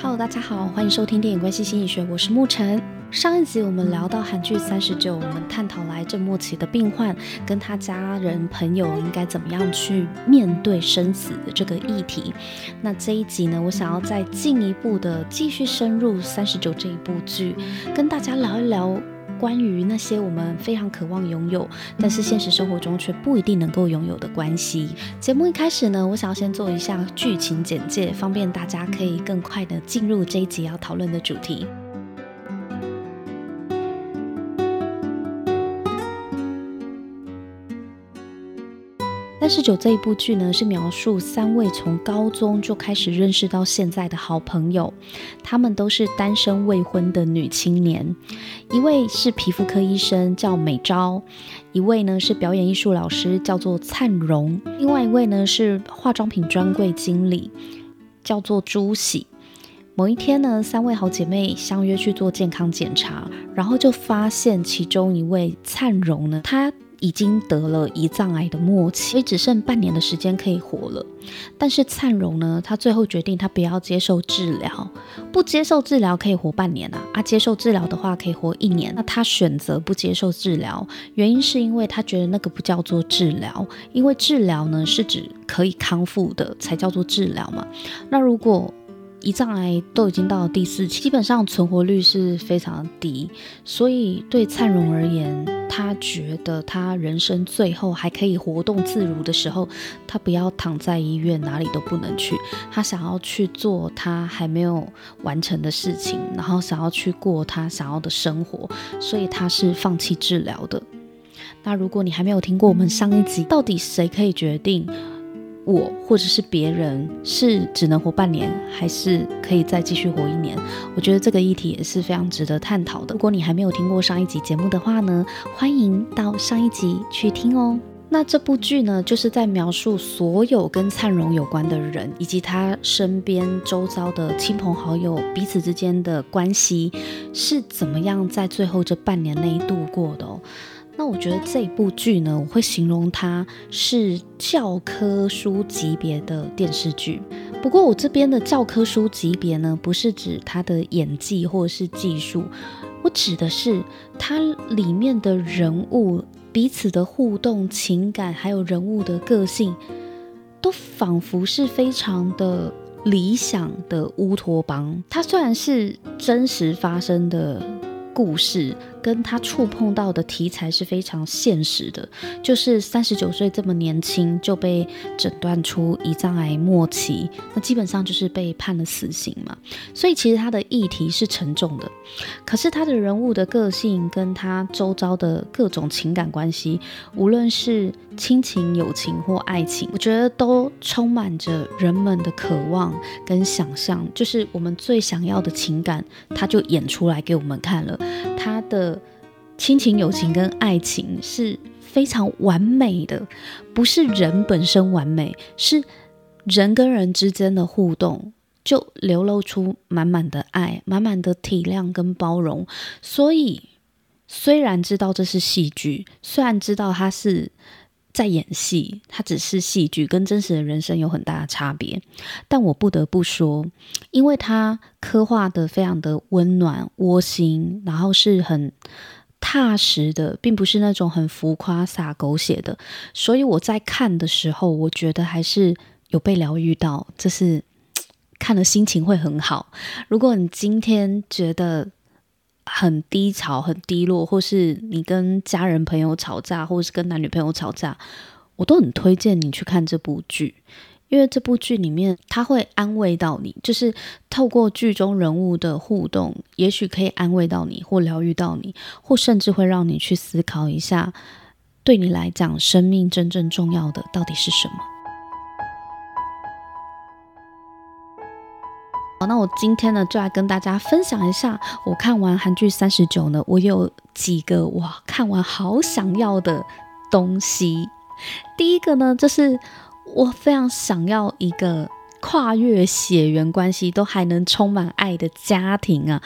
Hello，大家好，欢迎收听电影关系心理学，我是沐晨。上一集我们聊到韩剧三十九，我们探讨了癌症末期的病患跟他家人朋友应该怎么样去面对生死的这个议题。那这一集呢，我想要再进一步的继续深入三十九这一部剧，跟大家聊一聊。关于那些我们非常渴望拥有，但是现实生活中却不一定能够拥有的关系。节目一开始呢，我想要先做一下剧情简介，方便大家可以更快的进入这一集要讨论的主题。三十九这一部剧呢，是描述三位从高中就开始认识到现在的好朋友，他们都是单身未婚的女青年，一位是皮肤科医生叫美昭，一位呢是表演艺术老师叫做灿荣，另外一位呢是化妆品专柜经理叫做朱喜。某一天呢，三位好姐妹相约去做健康检查，然后就发现其中一位灿荣呢，她。已经得了胰脏癌的末期，所以只剩半年的时间可以活了。但是灿荣呢，他最后决定他不要接受治疗，不接受治疗可以活半年啊，啊，接受治疗的话可以活一年。那他选择不接受治疗，原因是因为他觉得那个不叫做治疗，因为治疗呢是指可以康复的才叫做治疗嘛。那如果胰脏癌都已经到了第四期，基本上存活率是非常低，所以对灿荣而言，他觉得他人生最后还可以活动自如的时候，他不要躺在医院，哪里都不能去，他想要去做他还没有完成的事情，然后想要去过他想要的生活，所以他是放弃治疗的。那如果你还没有听过我们上一集，到底谁可以决定？我或者是别人是只能活半年，还是可以再继续活一年？我觉得这个议题也是非常值得探讨的。如果你还没有听过上一集节目的话呢，欢迎到上一集去听哦。那这部剧呢，就是在描述所有跟灿荣有关的人，以及他身边周遭的亲朋好友彼此之间的关系是怎么样在最后这半年内度过的。那我觉得这部剧呢，我会形容它是教科书级别的电视剧。不过我这边的教科书级别呢，不是指它的演技或者是技术，我指的是它里面的人物彼此的互动、情感，还有人物的个性，都仿佛是非常的理想的乌托邦。它虽然是真实发生的故事。跟他触碰到的题材是非常现实的，就是三十九岁这么年轻就被诊断出胰脏癌末期，那基本上就是被判了死刑嘛。所以其实他的议题是沉重的，可是他的人物的个性跟他周遭的各种情感关系，无论是亲情、友情或爱情，我觉得都充满着人们的渴望跟想象，就是我们最想要的情感，他就演出来给我们看了，他的。亲情、友情跟爱情是非常完美的，不是人本身完美，是人跟人之间的互动就流露出满满的爱、满满的体谅跟包容。所以，虽然知道这是戏剧，虽然知道他是在演戏，他只是戏剧，跟真实的人生有很大的差别，但我不得不说，因为他刻画的非常的温暖、窝心，然后是很。踏实的，并不是那种很浮夸洒狗血的，所以我在看的时候，我觉得还是有被疗愈到，就是 看了心情会很好。如果你今天觉得很低潮、很低落，或是你跟家人朋友吵架，或是跟男女朋友吵架，我都很推荐你去看这部剧。因为这部剧里面，他会安慰到你，就是透过剧中人物的互动，也许可以安慰到你，或疗愈到你，或甚至会让你去思考一下，对你来讲，生命真正重要的到底是什么。好，那我今天呢，就来跟大家分享一下，我看完韩剧三十九呢，我有几个哇，看完好想要的东西。第一个呢，就是。我非常想要一个跨越血缘关系都还能充满爱的家庭啊！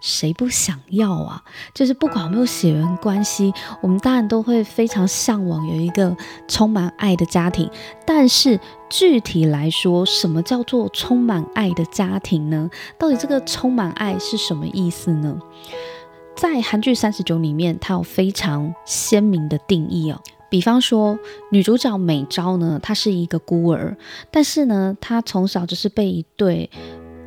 谁不想要啊？就是不管有没有血缘关系，我们当然都会非常向往有一个充满爱的家庭。但是具体来说，什么叫做充满爱的家庭呢？到底这个充满爱是什么意思呢？在韩剧《三十九》里面，它有非常鲜明的定义哦。比方说，女主角美昭呢，她是一个孤儿，但是呢，她从小就是被一对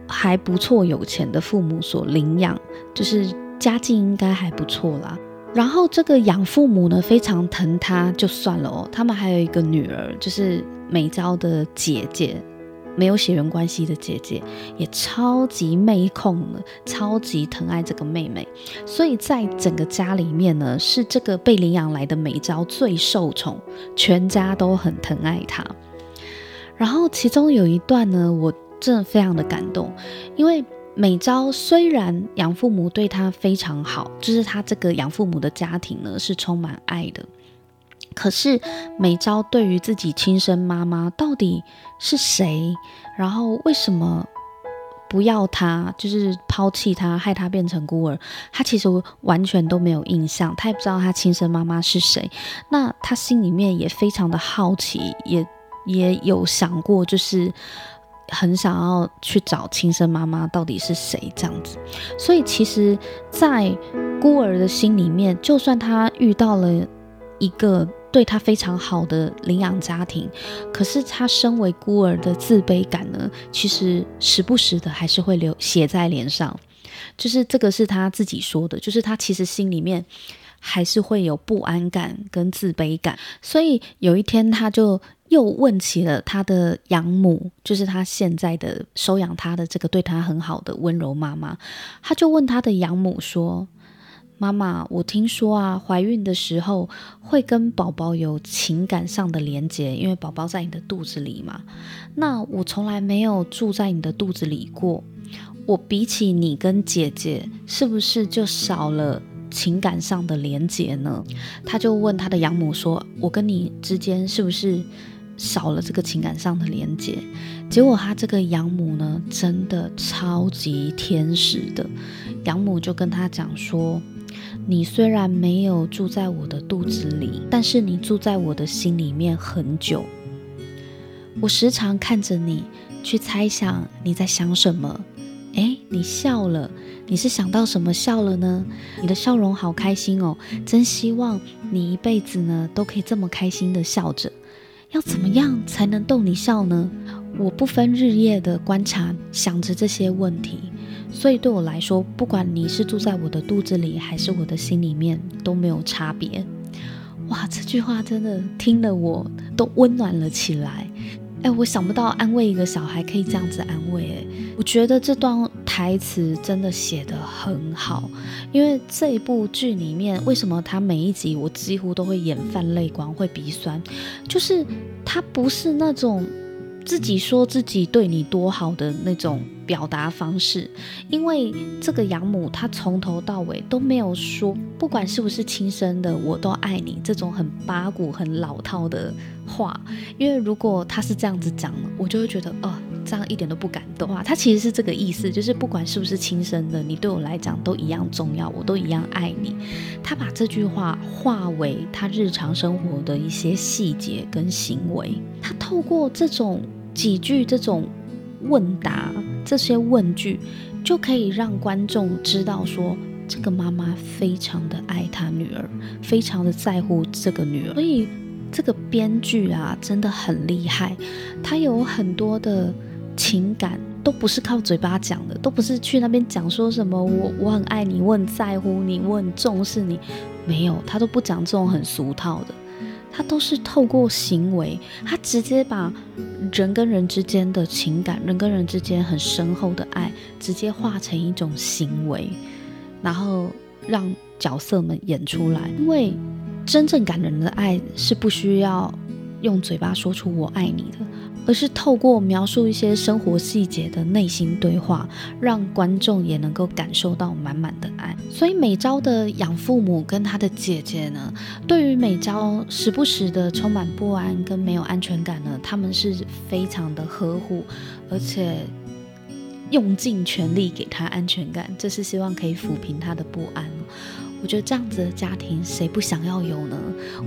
还不错有钱的父母所领养，就是家境应该还不错啦。然后这个养父母呢，非常疼她，就算了哦，他们还有一个女儿，就是美昭的姐姐。没有血缘关系的姐姐也超级妹控了，超级疼爱这个妹妹，所以在整个家里面呢，是这个被领养来的美昭最受宠，全家都很疼爱她。然后其中有一段呢，我真的非常的感动，因为美昭虽然养父母对她非常好，就是她这个养父母的家庭呢是充满爱的。可是美昭对于自己亲生妈妈到底是谁，然后为什么不要她，就是抛弃她，害她变成孤儿，她其实完全都没有印象，她也不知道她亲生妈妈是谁。那她心里面也非常的好奇，也也有想过，就是很想要去找亲生妈妈到底是谁这样子。所以其实，在孤儿的心里面，就算她遇到了一个。对他非常好的领养家庭，可是他身为孤儿的自卑感呢，其实时不时的还是会流写在脸上。就是这个是他自己说的，就是他其实心里面还是会有不安感跟自卑感。所以有一天，他就又问起了他的养母，就是他现在的收养他的这个对他很好的温柔妈妈，他就问他的养母说。妈妈，我听说啊，怀孕的时候会跟宝宝有情感上的连接，因为宝宝在你的肚子里嘛。那我从来没有住在你的肚子里过，我比起你跟姐姐，是不是就少了情感上的连接呢？他就问他的养母说：“我跟你之间是不是少了这个情感上的连接？”结果他这个养母呢，真的超级天使的，养母就跟他讲说。你虽然没有住在我的肚子里，但是你住在我的心里面很久。我时常看着你，去猜想你在想什么。诶，你笑了，你是想到什么笑了呢？你的笑容好开心哦，真希望你一辈子呢都可以这么开心的笑着。要怎么样才能逗你笑呢？我不分日夜的观察，想着这些问题。所以对我来说，不管你是住在我的肚子里，还是我的心里面，都没有差别。哇，这句话真的听了我都温暖了起来。哎，我想不到安慰一个小孩可以这样子安慰。哎，我觉得这段台词真的写得很好。因为这一部剧里面，为什么他每一集我几乎都会眼泛泪光，会鼻酸，就是他不是那种。自己说自己对你多好的那种表达方式，因为这个养母她从头到尾都没有说，不管是不是亲生的，我都爱你这种很八股、很老套的话。因为如果她是这样子讲，我就会觉得哦。这样一点都不感动啊！他其实是这个意思，就是不管是不是亲生的，你对我来讲都一样重要，我都一样爱你。他把这句话化为他日常生活的一些细节跟行为，他透过这种几句这种问答这些问句，就可以让观众知道说，这个妈妈非常的爱她女儿，非常的在乎这个女儿。所以这个编剧啊，真的很厉害，他有很多的。情感都不是靠嘴巴讲的，都不是去那边讲说什么我我很爱你，我很在乎你，我很重视你，没有，他都不讲这种很俗套的，他都是透过行为，他直接把人跟人之间的情感，人跟人之间很深厚的爱，直接化成一种行为，然后让角色们演出来。因为真正感人的爱是不需要用嘴巴说出我爱你的。而是透过描述一些生活细节的内心对话，让观众也能够感受到满满的爱。所以美昭的养父母跟她的姐姐呢，对于美昭时不时的充满不安跟没有安全感呢，他们是非常的呵护，而且用尽全力给他安全感，这是希望可以抚平他的不安。我觉得这样子的家庭，谁不想要有呢？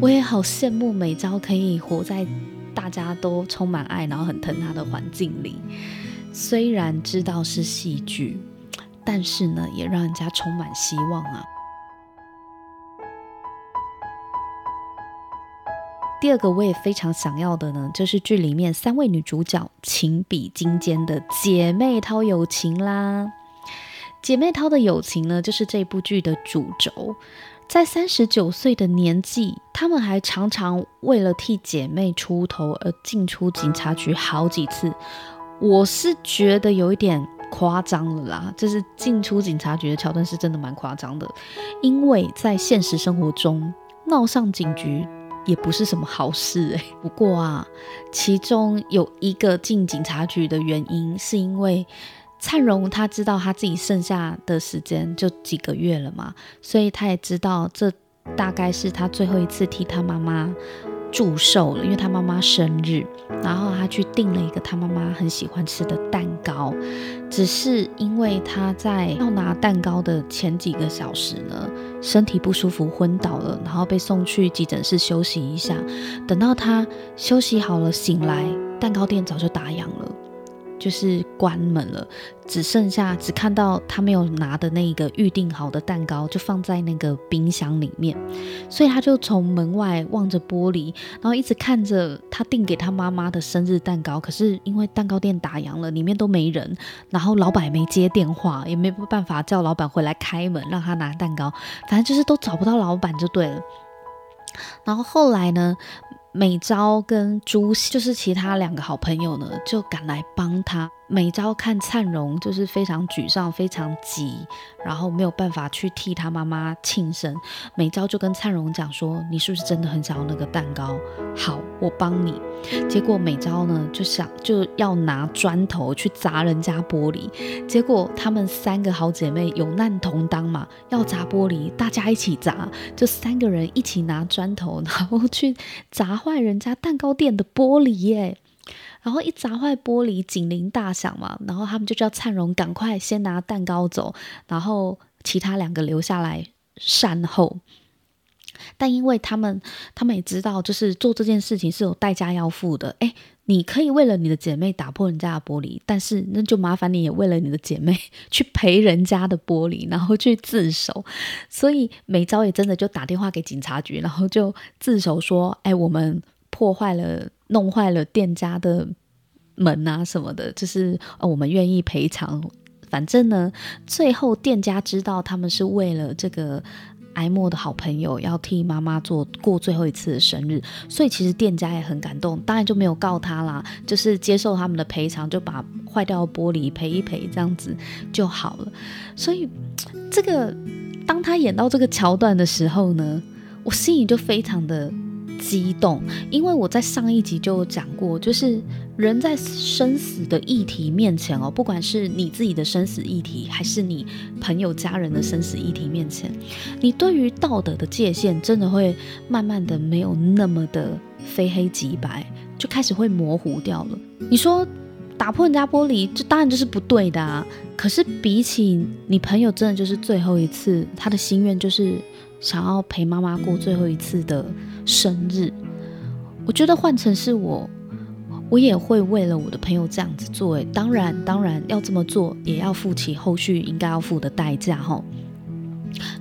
我也好羡慕美昭可以活在大家都充满爱，然后很疼他的环境里。虽然知道是戏剧，但是呢，也让人家充满希望啊。第二个我也非常想要的呢，就是剧里面三位女主角情比金坚的姐妹淘友情啦。姐妹淘的友情呢，就是这部剧的主轴。在三十九岁的年纪，她们还常常为了替姐妹出头而进出警察局好几次。我是觉得有一点夸张了啦，就是进出警察局的桥段是真的蛮夸张的。因为在现实生活中，闹上警局也不是什么好事诶、不过啊，其中有一个进警察局的原因，是因为。灿荣他知道他自己剩下的时间就几个月了嘛，所以他也知道这大概是他最后一次替他妈妈祝寿了，因为他妈妈生日，然后他去订了一个他妈妈很喜欢吃的蛋糕。只是因为他在要拿蛋糕的前几个小时呢，身体不舒服昏倒了，然后被送去急诊室休息一下。等到他休息好了醒来，蛋糕店早就打烊了。就是关门了，只剩下只看到他没有拿的那个预定好的蛋糕，就放在那个冰箱里面，所以他就从门外望着玻璃，然后一直看着他订给他妈妈的生日蛋糕。可是因为蛋糕店打烊了，里面都没人，然后老板也没接电话，也没办法叫老板回来开门让他拿蛋糕，反正就是都找不到老板就对了。然后后来呢，美昭跟朱熹，就是其他两个好朋友呢，就赶来帮他。美昭看灿荣就是非常沮丧、非常急，然后没有办法去替他妈妈庆生。美昭就跟灿荣讲说：“你是不是真的很想要那个蛋糕？好，我帮你。”结果美昭呢就想就要拿砖头去砸人家玻璃。结果他们三个好姐妹有难同当嘛，要砸玻璃，大家一起砸，就三个人一起拿砖头，然后去砸坏人家蛋糕店的玻璃耶。然后一砸坏玻璃，警铃大响嘛，然后他们就叫灿荣赶快先拿蛋糕走，然后其他两个留下来善后。但因为他们，他们也知道，就是做这件事情是有代价要付的。诶，你可以为了你的姐妹打破人家的玻璃，但是那就麻烦你也为了你的姐妹 去赔人家的玻璃，然后去自首。所以美昭也真的就打电话给警察局，然后就自首说：“诶，我们破坏了。”弄坏了店家的门啊什么的，就是我们愿意赔偿。反正呢，最后店家知道他们是为了这个哀莫的好朋友要替妈妈做过最后一次的生日，所以其实店家也很感动，当然就没有告他啦，就是接受他们的赔偿，就把坏掉的玻璃赔一赔，这样子就好了。所以这个当他演到这个桥段的时候呢，我心里就非常的。激动，因为我在上一集就讲过，就是人在生死的议题面前哦，不管是你自己的生死议题，还是你朋友家人的生死议题面前，你对于道德的界限真的会慢慢的没有那么的非黑即白，就开始会模糊掉了。你说打破人家玻璃，这当然就是不对的啊。可是比起你朋友真的就是最后一次，他的心愿就是想要陪妈妈过最后一次的生日，我觉得换成是我，我也会为了我的朋友这样子做。诶，当然，当然要这么做，也要付起后续应该要付的代价。哈，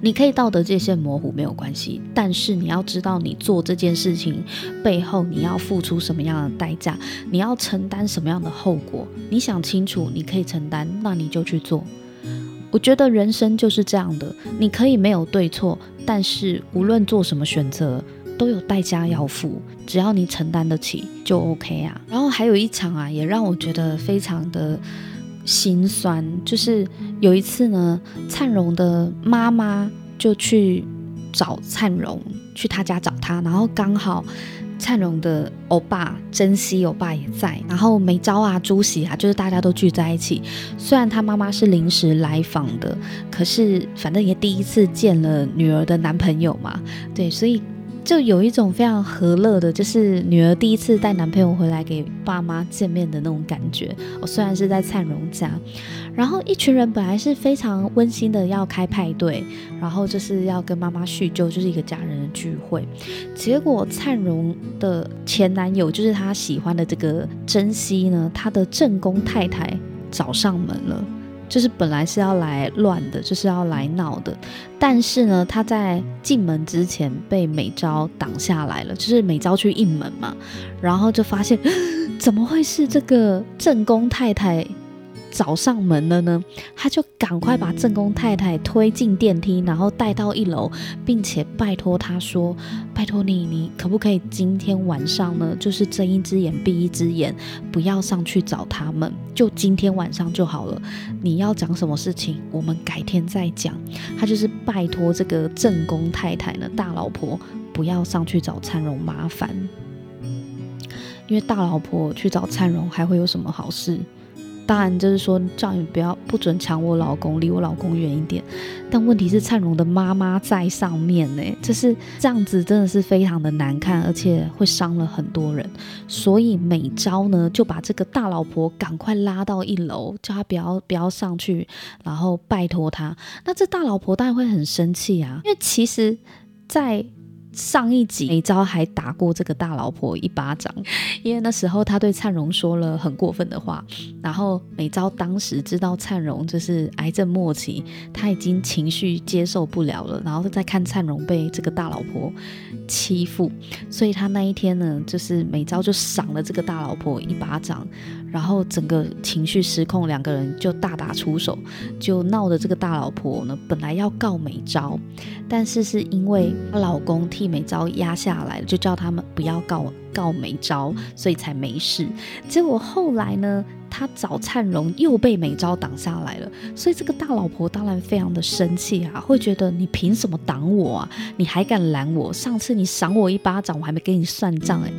你可以道德界限模糊没有关系，但是你要知道，你做这件事情背后你要付出什么样的代价，你要承担什么样的后果。你想清楚，你可以承担，那你就去做。我觉得人生就是这样的，你可以没有对错，但是无论做什么选择。都有代价要付，只要你承担得起就 OK 啊。然后还有一场啊，也让我觉得非常的心酸，就是有一次呢，灿荣的妈妈就去找灿荣，去他家找他，然后刚好灿荣的欧巴珍惜欧巴也在，然后美昭啊、朱熹啊，就是大家都聚在一起。虽然他妈妈是临时来访的，可是反正也第一次见了女儿的男朋友嘛，对，所以。就有一种非常和乐的，就是女儿第一次带男朋友回来给爸妈见面的那种感觉。我虽然是在灿荣家，然后一群人本来是非常温馨的要开派对，然后就是要跟妈妈叙旧，就是一个家人的聚会。结果灿荣的前男友，就是他喜欢的这个珍惜呢，他的正宫太太找上门了。就是本来是要来乱的，就是要来闹的，但是呢，他在进门之前被美昭挡下来了。就是美昭去应门嘛，然后就发现 怎么会是这个正宫太太？找上门了呢，他就赶快把正宫太太推进电梯，然后带到一楼，并且拜托他说：“拜托你，你可不可以今天晚上呢，就是睁一只眼闭一只眼，不要上去找他们，就今天晚上就好了。你要讲什么事情，我们改天再讲。”他就是拜托这个正宫太太呢，大老婆不要上去找灿荣麻烦，因为大老婆去找灿荣还会有什么好事？当然，就是说叫你不要不准抢我老公，离我老公远一点。但问题是，灿荣的妈妈在上面呢，就是这样子，真的是非常的难看，而且会伤了很多人。所以美昭呢，就把这个大老婆赶快拉到一楼，叫她不要不要上去，然后拜托她。那这大老婆当然会很生气啊，因为其实，在上一集美昭还打过这个大老婆一巴掌，因为那时候他对灿荣说了很过分的话，然后美昭当时知道灿荣就是癌症末期，他已经情绪接受不了了，然后再看灿荣被这个大老婆欺负，所以他那一天呢，就是美昭就赏了这个大老婆一巴掌，然后整个情绪失控，两个人就大打出手，就闹得这个大老婆呢本来要告美昭，但是是因为她老公替美昭压下来，就叫他们不要告告美昭，所以才没事。结果后来呢，他找灿荣又被美昭挡下来了，所以这个大老婆当然非常的生气啊，会觉得你凭什么挡我啊？你还敢拦我？上次你赏我一巴掌，我还没给你算账哎。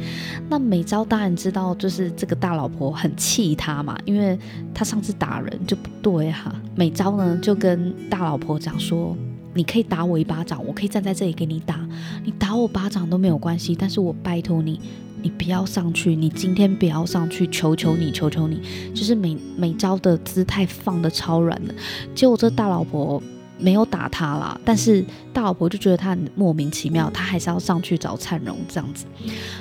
那美昭当然知道，就是这个大老婆很气他嘛，因为他上次打人就不对哈、美昭呢就跟大老婆讲说。你可以打我一巴掌，我可以站在这里给你打。你打我巴掌都没有关系，但是我拜托你，你不要上去，你今天不要上去，求求你，求求你。就是美美昭的姿态放得超软的，结果这大老婆没有打他啦，但是大老婆就觉得他很莫名其妙，他还是要上去找灿荣这样子。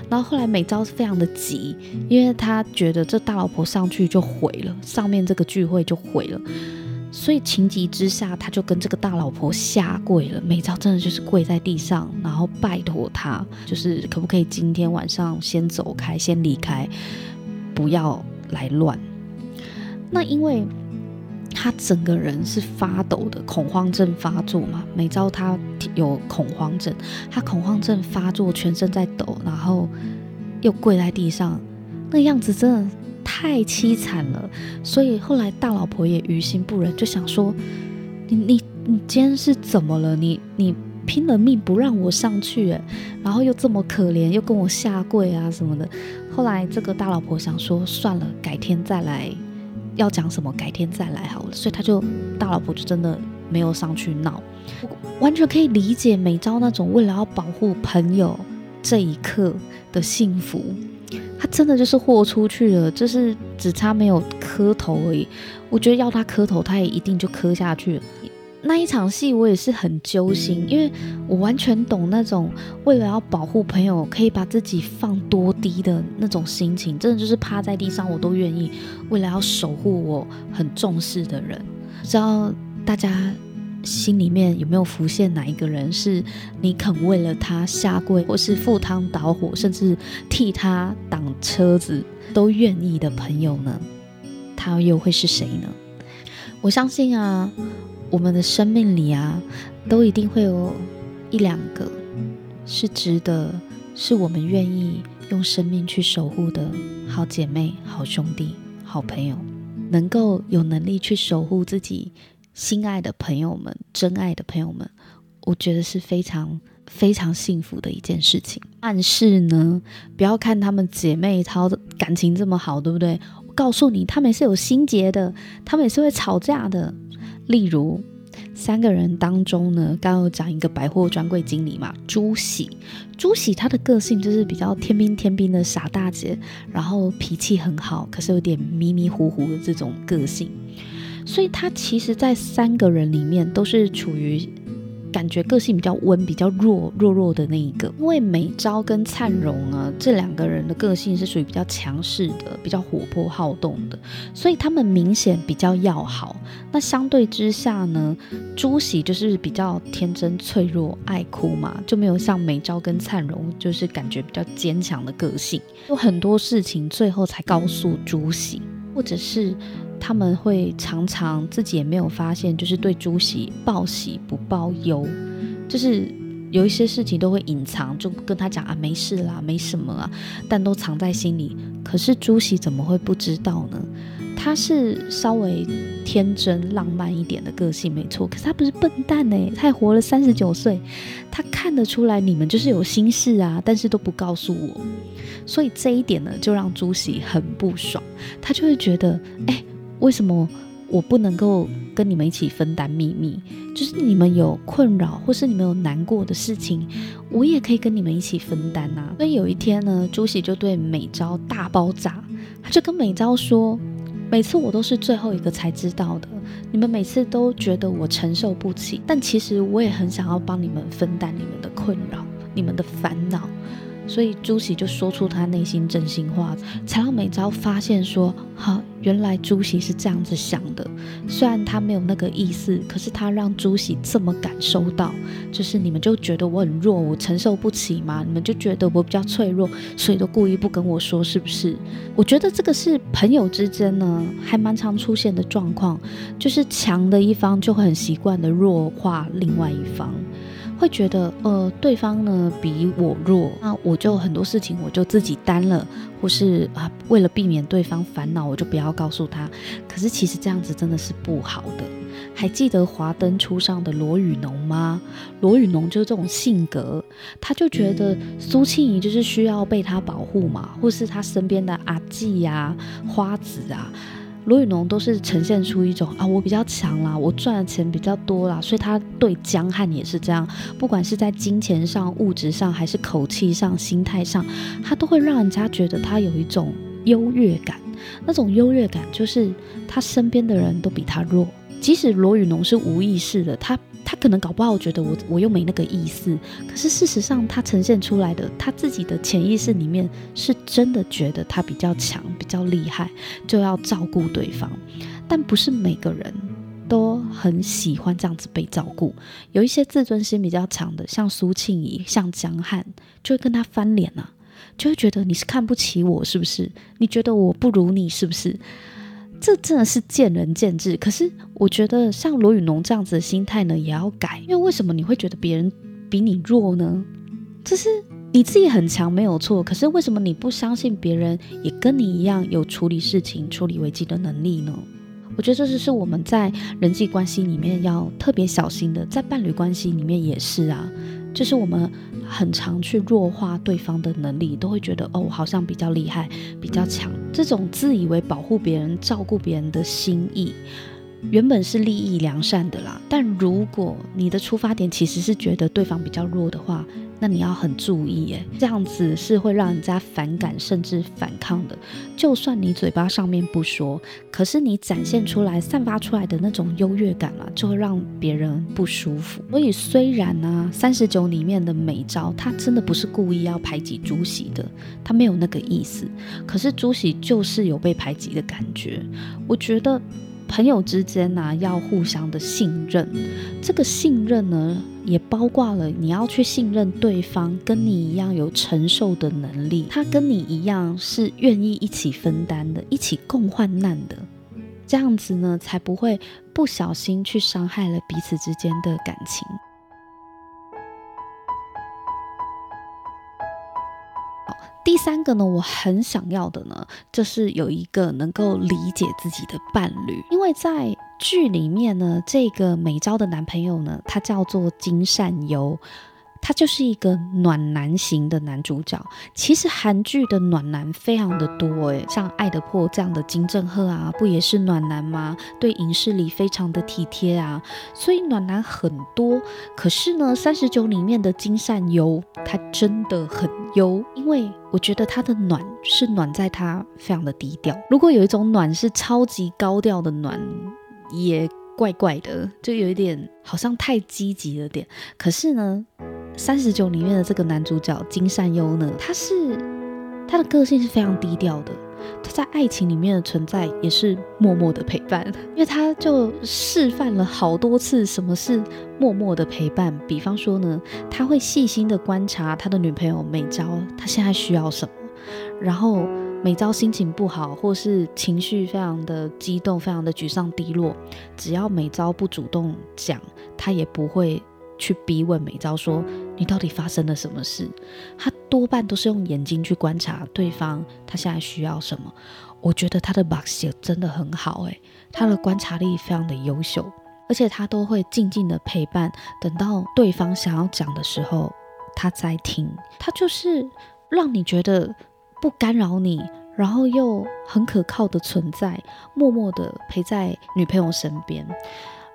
然后后来美昭非常的急，因为他觉得这大老婆上去就毁了，上面这个聚会就毁了。所以情急之下，他就跟这个大老婆下跪了。美昭真的就是跪在地上，然后拜托他，就是可不可以今天晚上先走开，先离开，不要来乱。那因为他整个人是发抖的，恐慌症发作嘛。美昭他有恐慌症，他恐慌症发作，全身在抖，然后又跪在地上，那样子真的。太凄惨了，所以后来大老婆也于心不忍，就想说：你你你今天是怎么了？你你拼了命不让我上去，然后又这么可怜，又跟我下跪啊什么的。后来这个大老婆想说：算了，改天再来，要讲什么改天再来好了。所以他就大老婆就真的没有上去闹，完全可以理解美昭那种为了要保护朋友这一刻的幸福。他真的就是豁出去了，就是只差没有磕头而已。我觉得要他磕头，他也一定就磕下去了。那一场戏我也是很揪心，因为我完全懂那种为了要保护朋友，可以把自己放多低的那种心情。真的就是趴在地上，我都愿意，为了要守护我很重视的人。不知道大家。心里面有没有浮现哪一个人是你肯为了他下跪，或是赴汤蹈火，甚至替他挡车子都愿意的朋友呢？他又会是谁呢？我相信啊，我们的生命里啊，都一定会有一两个是值得，是我们愿意用生命去守护的好姐妹、好兄弟、好朋友，能够有能力去守护自己。心爱的朋友们，真爱的朋友们，我觉得是非常非常幸福的一件事情。但是呢，不要看她们姐妹淘的感情这么好，对不对？我告诉你，她们也是有心结的，她们也是会吵架的。例如，三个人当中呢，刚刚有讲一个百货专柜经理嘛，朱喜。朱喜他的个性就是比较天兵天兵的傻大姐，然后脾气很好，可是有点迷迷糊糊的这种个性，所以他其实，在三个人里面都是处于。感觉个性比较温、比较弱、弱弱的那一个，因为美昭跟灿荣啊，这两个人的个性是属于比较强势的、比较活泼好动的，所以他们明显比较要好。那相对之下呢，朱喜就是比较天真、脆弱、爱哭嘛，就没有像美昭跟灿荣，就是感觉比较坚强的个性。有很多事情最后才告诉朱喜，或者是。他们会常常自己也没有发现，就是对朱喜报喜不报忧，就是有一些事情都会隐藏，就跟他讲啊，没事啦，没什么啊，但都藏在心里。可是朱喜怎么会不知道呢？他是稍微天真浪漫一点的个性，没错。可是他不是笨蛋呢，他也活了三十九岁，他看得出来你们就是有心事啊，但是都不告诉我。所以这一点呢，就让朱喜很不爽，他就会觉得，哎。为什么我不能够跟你们一起分担秘密？就是你们有困扰或是你们有难过的事情，我也可以跟你们一起分担呐、啊。所以有一天呢，朱喜就对美昭大爆炸，他就跟美昭说：“每次我都是最后一个才知道的，你们每次都觉得我承受不起，但其实我也很想要帮你们分担你们的困扰、你们的烦恼。”所以朱喜就说出他内心真心话，才让美昭发现说：好，原来朱喜是这样子想的。虽然他没有那个意思，可是他让朱喜这么感受到，就是你们就觉得我很弱，我承受不起吗？你们就觉得我比较脆弱，所以都故意不跟我说，是不是？我觉得这个是朋友之间呢，还蛮常出现的状况，就是强的一方就会很习惯的弱化另外一方。会觉得，呃，对方呢比我弱，那我就很多事情我就自己担了，或是啊，为了避免对方烦恼，我就不要告诉他。可是其实这样子真的是不好的。还记得华灯初上的罗宇农吗？罗宇农就是这种性格，他就觉得苏庆仪就是需要被他保护嘛，或是他身边的阿季呀、花子啊。罗宇农都是呈现出一种啊，我比较强啦，我赚的钱比较多啦，所以他对江汉也是这样，不管是在金钱上、物质上，还是口气上、心态上，他都会让人家觉得他有一种优越感。那种优越感就是他身边的人都比他弱，即使罗宇农是无意识的，他。他可能搞不好觉得我我又没那个意思，可是事实上他呈现出来的他自己的潜意识里面是真的觉得他比较强、比较厉害，就要照顾对方。但不是每个人都很喜欢这样子被照顾，有一些自尊心比较强的，像苏庆仪、像江汉，就会跟他翻脸啊，就会觉得你是看不起我是不是？你觉得我不如你是不是？这真的是见仁见智，可是我觉得像罗雨农这样子的心态呢，也要改。因为为什么你会觉得别人比你弱呢？就是你自己很强没有错，可是为什么你不相信别人也跟你一样有处理事情、处理危机的能力呢？我觉得这就是我们在人际关系里面要特别小心的，在伴侣关系里面也是啊。就是我们很常去弱化对方的能力，都会觉得哦，好像比较厉害、比较强。这种自以为保护别人、照顾别人的心意，原本是利益良善的啦。但如果你的出发点其实是觉得对方比较弱的话，那你要很注意耶，这样子是会让人家反感甚至反抗的。就算你嘴巴上面不说，可是你展现出来、散发出来的那种优越感啊，就会让别人不舒服。所以虽然呢、三十九里面的美招，他真的不是故意要排挤朱喜的，他没有那个意思。可是朱喜就是有被排挤的感觉。我觉得。朋友之间呢、要互相的信任。这个信任呢，也包括了你要去信任对方，跟你一样有承受的能力，他跟你一样是愿意一起分担的，一起共患难的。这样子呢，才不会不小心去伤害了彼此之间的感情。第三个呢，我很想要的呢，就是有一个能够理解自己的伴侣。因为在剧里面呢，这个美昭的男朋友呢，他叫做金善优。他就是一个暖男型的男主角。其实韩剧的暖男非常的多诶，像《爱的迫降》的金正赫啊，不也是暖男吗？对影视里非常的体贴啊，所以暖男很多。可是呢，三十九里面的金善优，他真的很优，因为我觉得他的暖是暖在他非常的低调。如果有一种暖是超级高调的暖，也。怪怪的，就有一点好像太积极了点。可是呢，三十九里面的这个男主角金善优呢，他是他的个性是非常低调的，他在爱情里面的存在也是默默的陪伴，因为他就示范了好多次什么是默默的陪伴。比方说呢，他会细心的观察他的女朋友美昭，他现在需要什么，然后。美昭心情不好，或是情绪非常的激动，非常的沮丧低落，只要美昭不主动讲，他也不会去逼问美昭说，你到底发生了什么事。他多半都是用眼睛去观察对方，他现在需要什么。我觉得他的把戏真的很好，诶，他的观察力非常的优秀，而且他都会静静的陪伴，等到对方想要讲的时候，他再听。他就是让你觉得。不干扰你，然后又很可靠的存在，默默的陪在女朋友身边。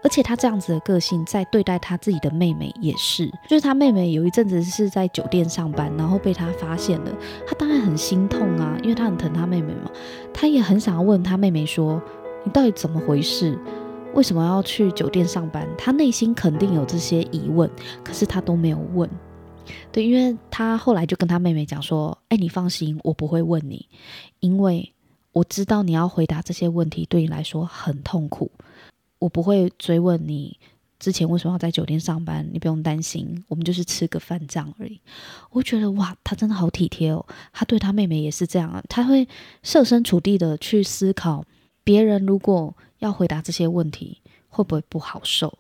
而且他这样子的个性，在对待他自己的妹妹也是，就是他妹妹有一阵子是在酒店上班，然后被他发现了，他当然很心痛啊，因为他很疼他妹妹嘛，他也很想要问他妹妹说：“你到底怎么回事？为什么要去酒店上班？”他内心肯定有这些疑问，可是他都没有问。对，因为他后来就跟他妹妹讲说：“哎，你放心，我不会问你，因为我知道你要回答这些问题对你来说很痛苦，我不会追问你之前为什么要在酒店上班，你不用担心，我们就是吃个饭这样而已。”我觉得哇，他真的好体贴哦，他对他妹妹也是这样啊，他会设身处地的去思考，别人如果要回答这些问题，会不会不好受。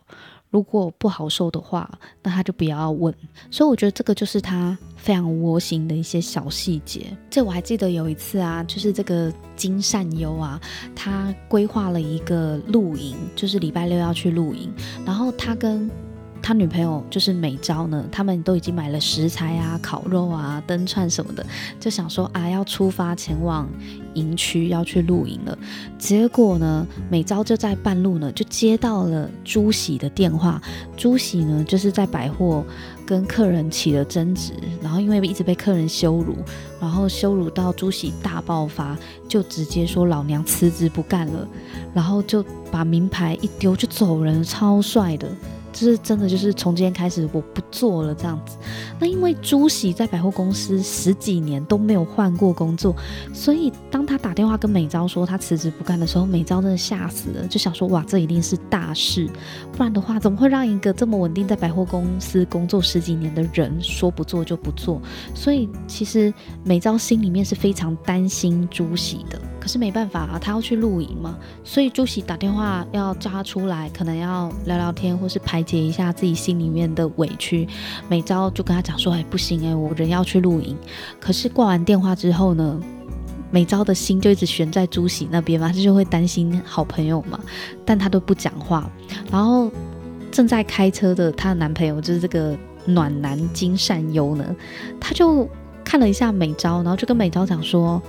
如果不好受的话，那他就不要问。所以我觉得这个就是他非常窝心的一些小细节。这我还记得有一次啊，就是这个金善优啊，他规划了一个露营，就是礼拜六要去露营，然后他跟。他女朋友就是美昭呢，他们都已经买了食材啊、烤肉啊、灯串什么的，就想说啊，要出发前往营区要去露营了。结果呢，美昭就在半路呢，就接到了朱喜的电话。朱喜呢，就是在百货跟客人起了争执，然后因为一直被客人羞辱，然后羞辱到朱喜大爆发，就直接说老娘辞职不干了，然后就把名牌一丢就走人，超帅的。就是真的，就是从今天开始我不做了这样子。那因为朱喜在百货公司十几年都没有换过工作，所以当他打电话跟美昭说他辞职不干的时候，美昭真的吓死了，就想说哇，这一定是大事，不然的话怎么会让一个这么稳定在百货公司工作十几年的人说不做就不做？所以其实美昭心里面是非常担心朱喜的。是没办法啊，他要去露营嘛，所以朱喜打电话要叫他出来，可能要聊聊天或是排解一下自己心里面的委屈。美昭就跟他讲说：“哎，不行哎，我人要去露营。”可是挂完电话之后呢，美昭的心就一直悬在朱喜那边嘛，他就会担心好朋友嘛，但他都不讲话。然后正在开车的她的男朋友就是这个暖男金善优呢，他就看了一下美昭，然后就跟美昭讲说。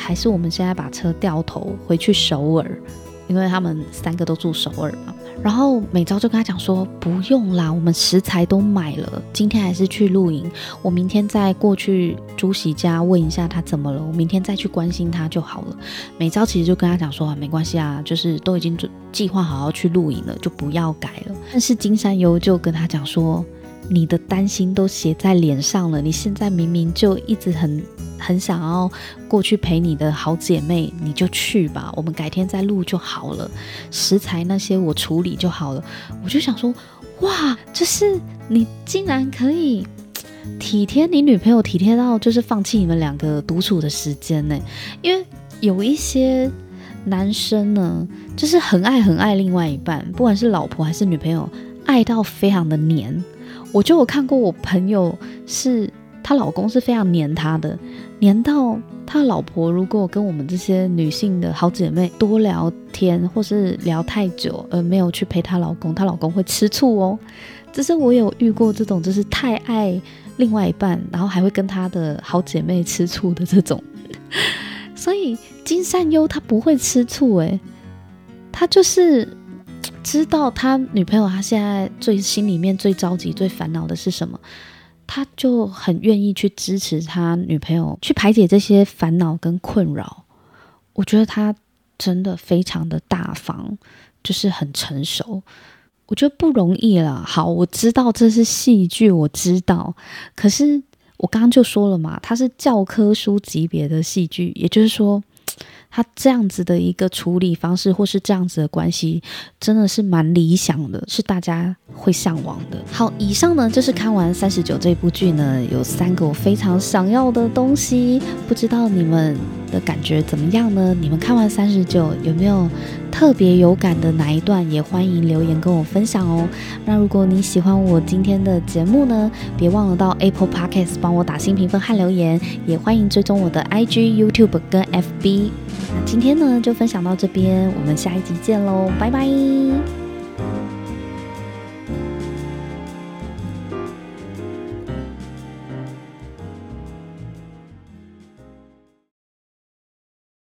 还是我们现在把车掉头回去首尔，因为他们三个都住首尔嘛。然后美昭就跟他讲说：“不用啦，我们食材都买了，今天还是去露营。我明天再过去朱喜家问一下他怎么了，我明天再去关心他就好了。”美昭其实就跟他讲说：“啊，没关系啊，就是都已经准计划好要去露营了，就不要改了。”但是金山优就跟他讲说：“你的担心都写在脸上了，你现在明明就一直很。”很想要过去陪你的好姐妹，你就去吧，我们改天再录就好了。食材那些我处理就好了。我就想说，哇，就是你竟然可以 体贴你女朋友，体贴到就是放弃你们两个独处的时间呢？因为有一些男生呢，就是很爱很爱另外一半，不管是老婆还是女朋友，爱到非常的黏。我就有看过我朋友是。她老公是非常黏她的，黏到他老婆如果跟我们这些女性的好姐妹多聊天，或是聊太久而没有去陪她老公，她老公会吃醋哦。只是我有遇过这种，就是太爱另外一半，然后还会跟他的好姐妹吃醋的这种。所以金善优她不会吃醋诶，她就是知道他女朋友他现在最心里面最着急、最烦恼的是什么。他就很愿意去支持他女朋友去排解这些烦恼跟困扰，我觉得他真的非常的大方，就是很成熟，我觉得不容易了。好，我知道这是戏剧，我知道，可是我刚刚就说了嘛，它是教科书级别的戏剧，也就是说。他这样子的一个处理方式，或是这样子的关系，真的是蛮理想的，是大家会向往的。好，以上呢就是看完三十九这部剧呢，有三个我非常想要的东西，不知道你们的感觉怎么样呢？你们看完三十九有没有特别有感的哪一段？也欢迎留言跟我分享哦。那如果你喜欢我今天的节目呢，别忘了到 Apple Podcast 帮我打新评分和留言，也欢迎追踪我的 IG、YouTube 跟 FB。那今天呢，就分享到这边，我们下一集见喽，拜拜。